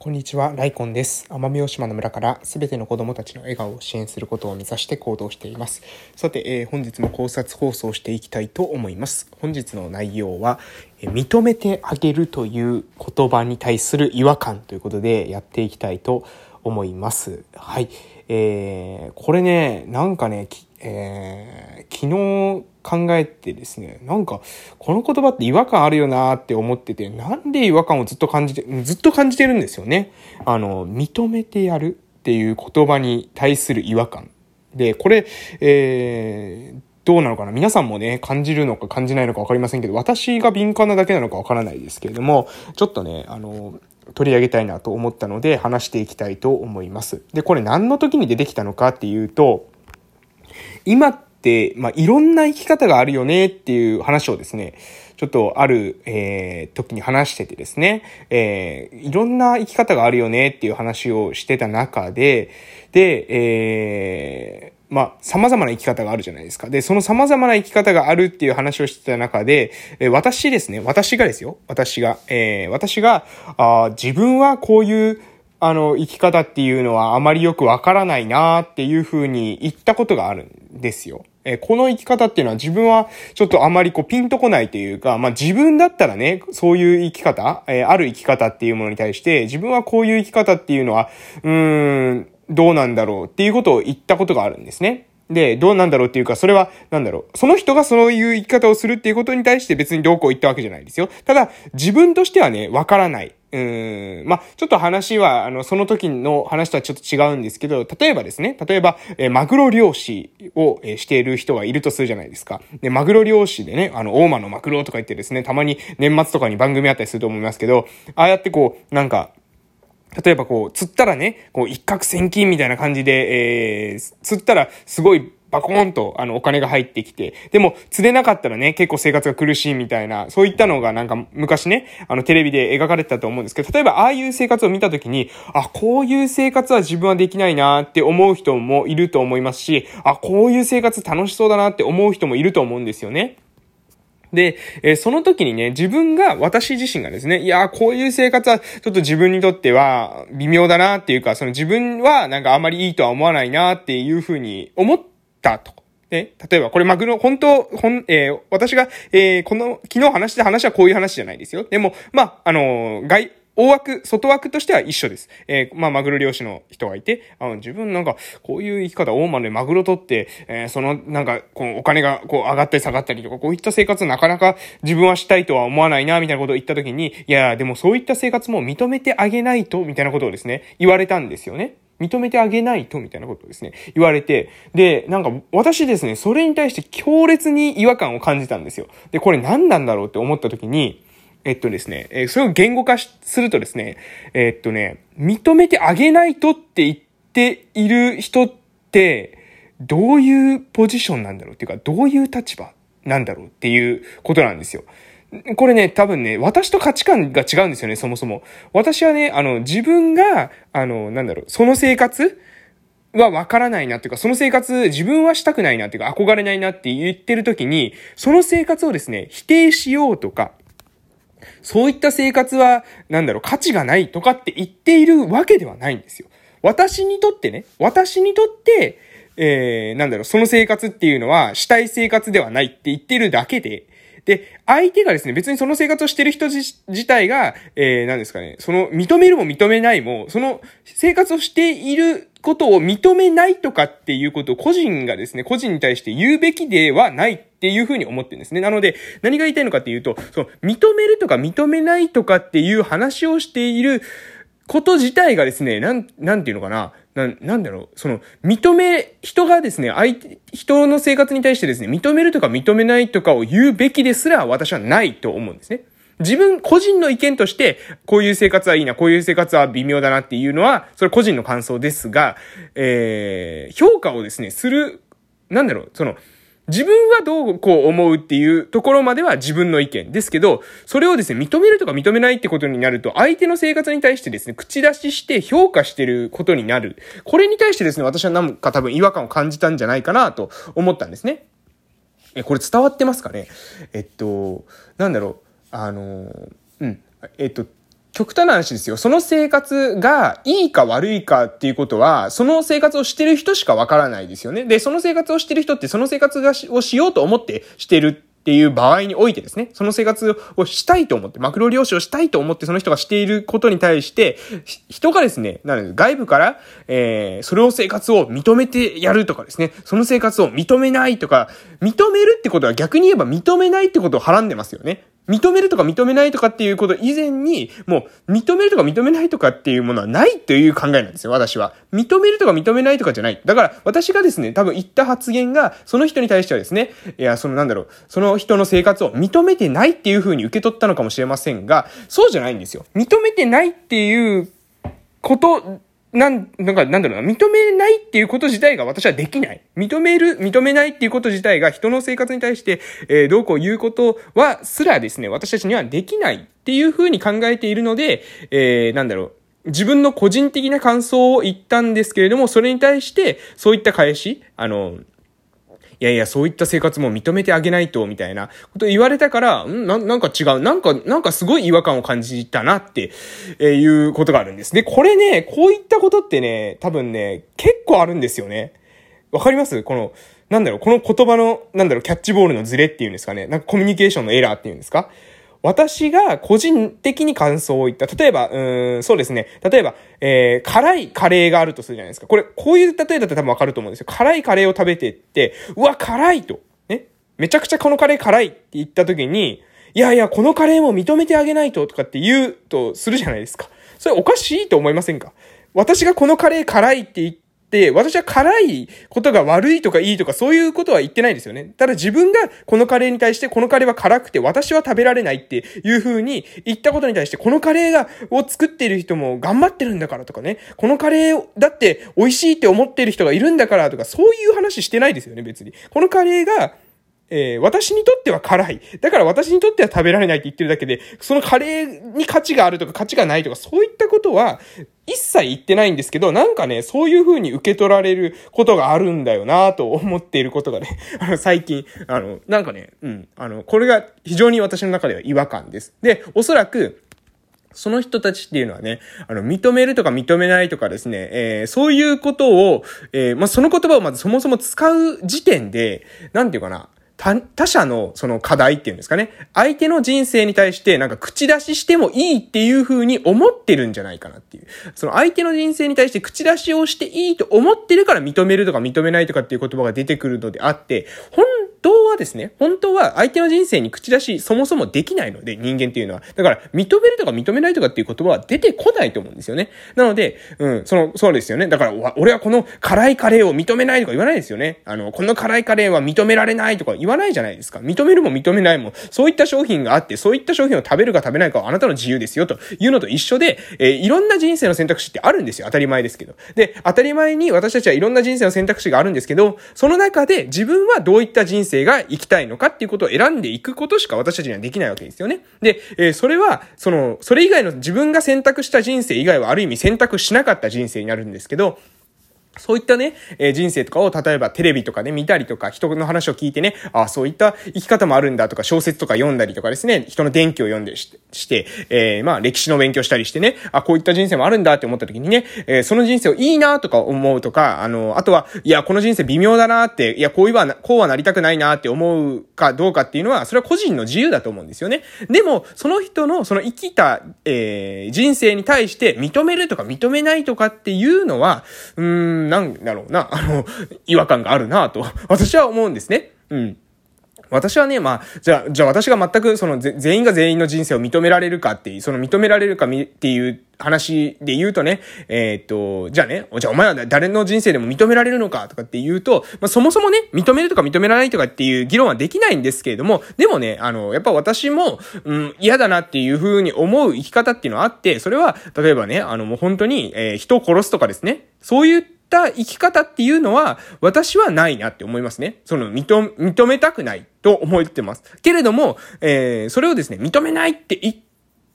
こんにちは、ライコンです。奄美大島の村からすべての子供たちの笑顔を支援することを目指して行動しています。さて、えー、本日も考察放送していきたいと思います。本日の内容は、えー、認めてあげるという言葉に対する違和感ということでやっていきたいと思います。はい。えー、これね、なんかね、えー、昨日考えてですね、なんか、この言葉って違和感あるよなって思ってて、なんで違和感をずっと感じて、ずっと感じてるんですよね。あの、認めてやるっていう言葉に対する違和感。で、これ、えー、どうなのかな？皆さんもね、感じるのか感じないのか分かりませんけど、私が敏感なだけなのか分からないですけれども、ちょっとね、あの、取り上げたいなと思ったので話していきたいと思います。で、これ何の時に出てきたのかっていうと、今って、まあ、いろんな生き方があるよねっていう話をですね、ちょっとある、えー、時に話しててですね、えー、いろんな生き方があるよねっていう話をしてた中で、で、えー、まあ、様々な生き方があるじゃないですか。で、その様々な生き方があるっていう話をしてた中で、え私ですね、私がですよ、私が、えー、私が、あ自分はこういう、あの、生き方っていうのはあまりよくわからないなーっていうふうに言ったことがあるんですよ。えこの生き方っていうのは自分はちょっとあまりこうピンとこないというか、まあ自分だったらね、そういう生き方、え、ある生き方っていうものに対して、自分はこういう生き方っていうのは、うーん、どうなんだろうっていうことを言ったことがあるんですね。で、どうなんだろうっていうか、それは、なんだろう。その人がそういう生き方をするっていうことに対して別にどうこう言ったわけじゃないですよ。ただ、自分としてはね、わからない。うん。まあ、ちょっと話は、あの、その時の話とはちょっと違うんですけど、例えばですね、例えば、えー、マグロ漁師を、えー、している人がいるとするじゃないですか。で、マグロ漁師でね、あの、大間のマグロとか言ってですね、たまに年末とかに番組あったりすると思いますけど、ああやってこう、なんか、例えばこう、釣ったらね、こう、一攫千金みたいな感じで、えー、釣ったらすごいバコーンと、あの、お金が入ってきて、でも、釣れなかったらね、結構生活が苦しいみたいな、そういったのがなんか昔ね、あの、テレビで描かれてたと思うんですけど、例えば、ああいう生活を見たときに、あ、こういう生活は自分はできないなって思う人もいると思いますし、あ、こういう生活楽しそうだなって思う人もいると思うんですよね。で、えー、その時にね、自分が、私自身がですね、いやこういう生活は、ちょっと自分にとっては、微妙だなっていうか、その自分は、なんかあまりいいとは思わないなっていうふうに思ったと。ね、例えば、これマグロ、本当、ほん、えー、私が、えー、この、昨日話した話はこういう話じゃないですよ。でも、まあ、あのー、外、大枠、外枠としては一緒です。えー、まあ、マグロ漁師の人がいて、あの、自分なんか、こういう生き方、大間でマグロ取って、えー、その、なんか、こう、お金が、こう、上がったり下がったりとか、こういった生活なかなか自分はしたいとは思わないな、みたいなことを言ったときに、いや、でもそういった生活も認めてあげないと、みたいなことをですね、言われたんですよね。認めてあげないと、みたいなことをですね、言われて、で、なんか私ですね、それに対して強烈に違和感を感じたんですよ。で、これ何なんだろうって思った時に、えっとですね、えそれを言語化するとですね、えっとね、認めてあげないとって言っている人って、どういうポジションなんだろうっていうか、どういう立場なんだろうっていうことなんですよ。これね、多分ね、私と価値観が違うんですよね、そもそも。私はね、あの、自分が、あの、なんだろう、その生活はわからないなっていうか、その生活自分はしたくないなっていうか、憧れないなって言ってる時に、その生活をですね、否定しようとか、そういった生活は、なんだろう、価値がないとかって言っているわけではないんですよ。私にとってね、私にとって、えー、なんだろう、その生活っていうのは、したい生活ではないって言ってるだけで、で、相手がですね、別にその生活をしてる人自体が、えー、何ですかね、その、認めるも認めないも、その生活をしていることを認めないとかっていうことを個人がですね、個人に対して言うべきではないっていうふうに思ってるんですね。なので、何が言いたいのかっていうと、その、認めるとか認めないとかっていう話をしていること自体がですね、なん、なんていうのかな、な、なんだろう、その、認め、人がですね、相手、人の生活に対してですね、認めるとか認めないとかを言うべきですら、私はないと思うんですね。自分、個人の意見として、こういう生活はいいな、こういう生活は微妙だなっていうのは、それ個人の感想ですが、えー、評価をですね、する、なんだろう、その、自分はどうこう思うっていうところまでは自分の意見ですけど、それをですね、認めるとか認めないってことになると、相手の生活に対してですね、口出しして評価してることになる。これに対してですね、私はなんか多分違和感を感じたんじゃないかなと思ったんですね。え、これ伝わってますかね？えっと、なんだろう、あの、うん、えっと、極端な話ですよ。その生活がいいか悪いかっていうことは、その生活をしてる人しかわからないですよね。で、その生活をしてる人ってその生活がをしようと思ってしてるっていう場合においてですね、その生活をしたいと思って、マクロ漁師をしたいと思ってその人がしていることに対して、人がですね、なので外部から、えー、それを生活を認めてやるとかですね、その生活を認めないとか、認めるってことは逆に言えば認めないってことをはらんでますよね。認めるとか認めないとかっていうこと以前に、もう認めるとか認めないとかっていうものはないという考えなんですよ、私は。認めるとか認めないとかじゃない。だから私がですね、多分言った発言が、その人に対してはですね、いや、そのなんだろう、その人の生活を認めてないっていう風に受け取ったのかもしれませんが、そうじゃないんですよ。認めてないっていうことなん、なんか、なんだろうな、認めないっていうこと自体が私はできない。認める、認めないっていうこと自体が人の生活に対して、えー、どうこう言うことは、すらですね、私たちにはできないっていうふうに考えているので、えー、なんだろう、自分の個人的な感想を言ったんですけれども、それに対して、そういった返し、あの、いやいや、そういった生活も認めてあげないと、みたいなこと言われたから、んな、なんか違う。なんか、なんかすごい違和感を感じたなって、えいうことがあるんです。で、これね、こういったことってね、多分ね、結構あるんですよね。わかります？この、なんだろう、この言葉の、なんだろう、キャッチボールのズレっていうんですかね。なんかコミュニケーションのエラーっていうんですか？私が個人的に感想を言った。例えば、うん、そうですね。例えば、えー、辛いカレーがあるとするじゃないですか。これ、こういう例えだと多分わかると思うんですよ。辛いカレーを食べてって、うわ、辛いと。ね。めちゃくちゃこのカレー辛いって言った時に、いやいや、このカレーも認めてあげないととかって言うとするじゃないですか。それおかしいと思いませんか？私がこのカレー辛いって言って、私は辛いことが悪いとかいいとかそういうことは言ってないですよね。ただ自分がこのカレーに対してこのカレーは辛くて私は食べられないっていう風に言ったことに対してこのカレーが、を作っている人も頑張ってるんだからとかね。このカレーだって美味しいって思ってる人がいるんだからとかそういう話してないですよね、別に。このカレーが、えー、私にとっては辛い。だから私にとっては食べられないって言ってるだけで、そのカレーに価値があるとか価値がないとか、そういったことは、一切言ってないんですけど、なんかね、そういう風に受け取られることがあるんだよなと思っていることがね、あの、最近、あの、なんかね、うん、あの、これが非常に私の中では違和感です。で、おそらく、その人たちっていうのはね、あの、認めるとか認めないとかですね、えー、そういうことを、えー、まあ、その言葉をまずそもそも使う時点で、なんていうかな、他、他者のその課題っていうんですかね。相手の人生に対してなんか口出ししてもいいっていう風に思ってるんじゃないかなっていう。その相手の人生に対して口出しをしていいと思ってるから認めるとか認めないとかっていう言葉が出てくるのであって、本当はですね、本当は相手の人生に口出しそもそもできないので、人間っていうのは。だから、認めるとか認めないとかっていう言葉は出てこないと思うんですよね。なので、うん、その、そうですよね。だから、俺はこの辛いカレーを認めないとか言わないですよね。あの、この辛いカレーは認められないとか言わないじゃないですか。認めるも認めないも、そういった商品があって、そういった商品を食べるか食べないかはあなたの自由ですよというのと一緒で、えー、いろんな人生の選択肢ってあるんですよ。当たり前ですけど。で、当たり前に私たちはいろんな人生の選択肢があるんですけど、その中で自分はどういった人生が生きたいのかっていうことを選んでいくことしか私たちにはできないわけですよね。で、えー、それは、その、それ以外の自分が選択した人生以外はある意味選択しなかった人生になるんですけど、そういったね、えー、人生とかを例えばテレビとかで、ね、見たりとか、人の話を聞いてね、ああ、そういった生き方もあるんだとか、小説とか読んだりとかですね、人の伝記を読んでしして、えー、まあ歴史の勉強したりしてね、あこういった人生もあるんだって思った時にね、えー、その人生をいいなとか思うとか、あの、あとは、いや、この人生微妙だなって、いや、こういうは、こうはなりたくないなって思うかどうかっていうのは、それは個人の自由だと思うんですよね。でも、その人の、その生きた、えー、人生に対して認めるとか認めないとかっていうのは、うん、なんだろうな、あの、違和感があるなと、私は思うんですね。うん。私はね、まあ、じゃあ、じゃあ私が全くその全員が全員の人生を認められるかっていう、その認められるかっていう話で言うとね、えー、っと、じゃあね、じゃあお前は誰の人生でも認められるのかとかって言うと、まあそもそもね、認めるとか認められないとかっていう議論はできないんですけれども、でもね、あの、やっぱ私も、うん、嫌だなっていう風に思う生き方っていうのはあって、それは、例えばね、あのもう本当に、えー、人を殺すとかですね、そういうった生き方っていうのは、私はないなって思いますね。その、認、認めたくないと思ってます。けれども、えー、それをですね、認めないって言っ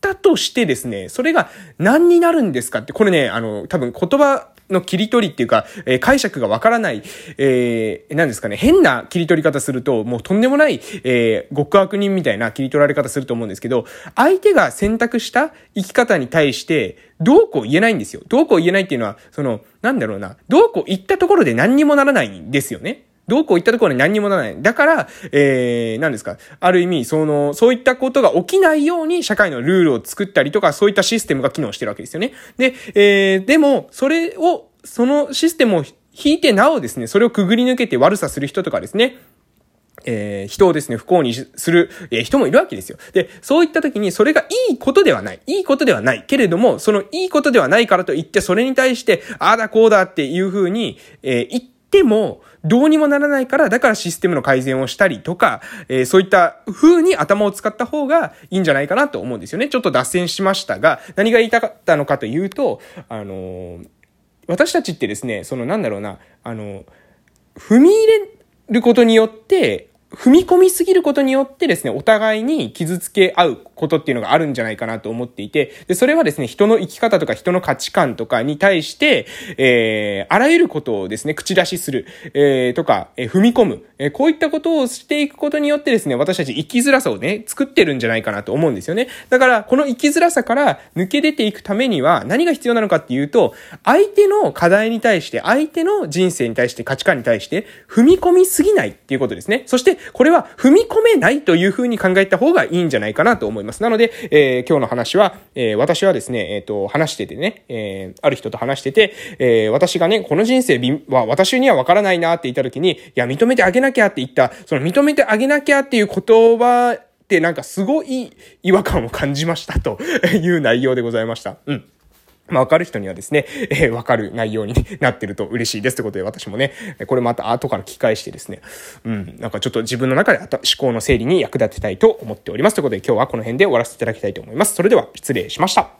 たとしてですね、それが何になるんですかって、これね、あの、多分言葉の切り取りっていうか、えー、解釈がわからない、えー、なんですかね、変な切り取り方すると、もうとんでもない、えー、極悪人みたいな切り取られ方すると思うんですけど、相手が選択した生き方に対して、どうこう言えないんですよ。どうこう言えないっていうのは、その、なんだろうな、どうこう言ったところで何にもならないんですよね。どうこう言ったところに何にもならない。だから、えー、何ですか？ある意味、その、そういったことが起きないように社会のルールを作ったりとか、そういったシステムが機能してるわけですよね。で、えー、でも、それを、そのシステムを引いてなおですね、それをくぐり抜けて悪さする人とかですね、えー、人をですね、不幸にする、えー、人もいるわけですよ。で、そういった時にそれがいいことではない。いいことではない。けれども、そのいいことではないからといって、それに対して、ああだこうだっていうふうに、えー、言ってでも、どうにもならないから、だからシステムの改善をしたりとか、えー、そういった風に頭を使った方がいいんじゃないかなと思うんですよね。ちょっと脱線しましたが、何が言いたかったのかというと、あのー、私たちってですね、そのなんだろうな、あの、踏み入れることによって、踏み込みすぎることによってですね、お互いに傷つけ合うことっていうのがあるんじゃないかなと思っていて、で、それはですね、人の生き方とか人の価値観とかに対して、えー、あらゆることをですね、口出しする、えー、とか、えー、踏み込む、えー、こういったことをしていくことによってですね、私たち生きづらさをね、作ってるんじゃないかなと思うんですよね。だから、この生きづらさから抜け出ていくためには、何が必要なのかっていうと、相手の課題に対して、相手の人生に対して、価値観に対して、踏み込みすぎないっていうことですね。そして、これは踏み込めないというふうに考えた方がいいんじゃないかなと思います。なので、えー、今日の話は、えー、私はですね、えっ、ー、と、話しててね、えー、ある人と話してて、えー、私がね、この人生は私にはわからないなって言った時に、いや、認めてあげなきゃって言った、その認めてあげなきゃっていう言葉ってなんかすごい違和感を感じましたという内容でございました。うん。まあ、わかる人にはですね、えー、わかる内容になってると嬉しいですということで、私もね、これまた後から聞き返してですね、うん、なんかちょっと自分の中で思考の整理に役立てたいと思っております。ということで、今日はこの辺で終わらせていただきたいと思います。それでは、失礼しました。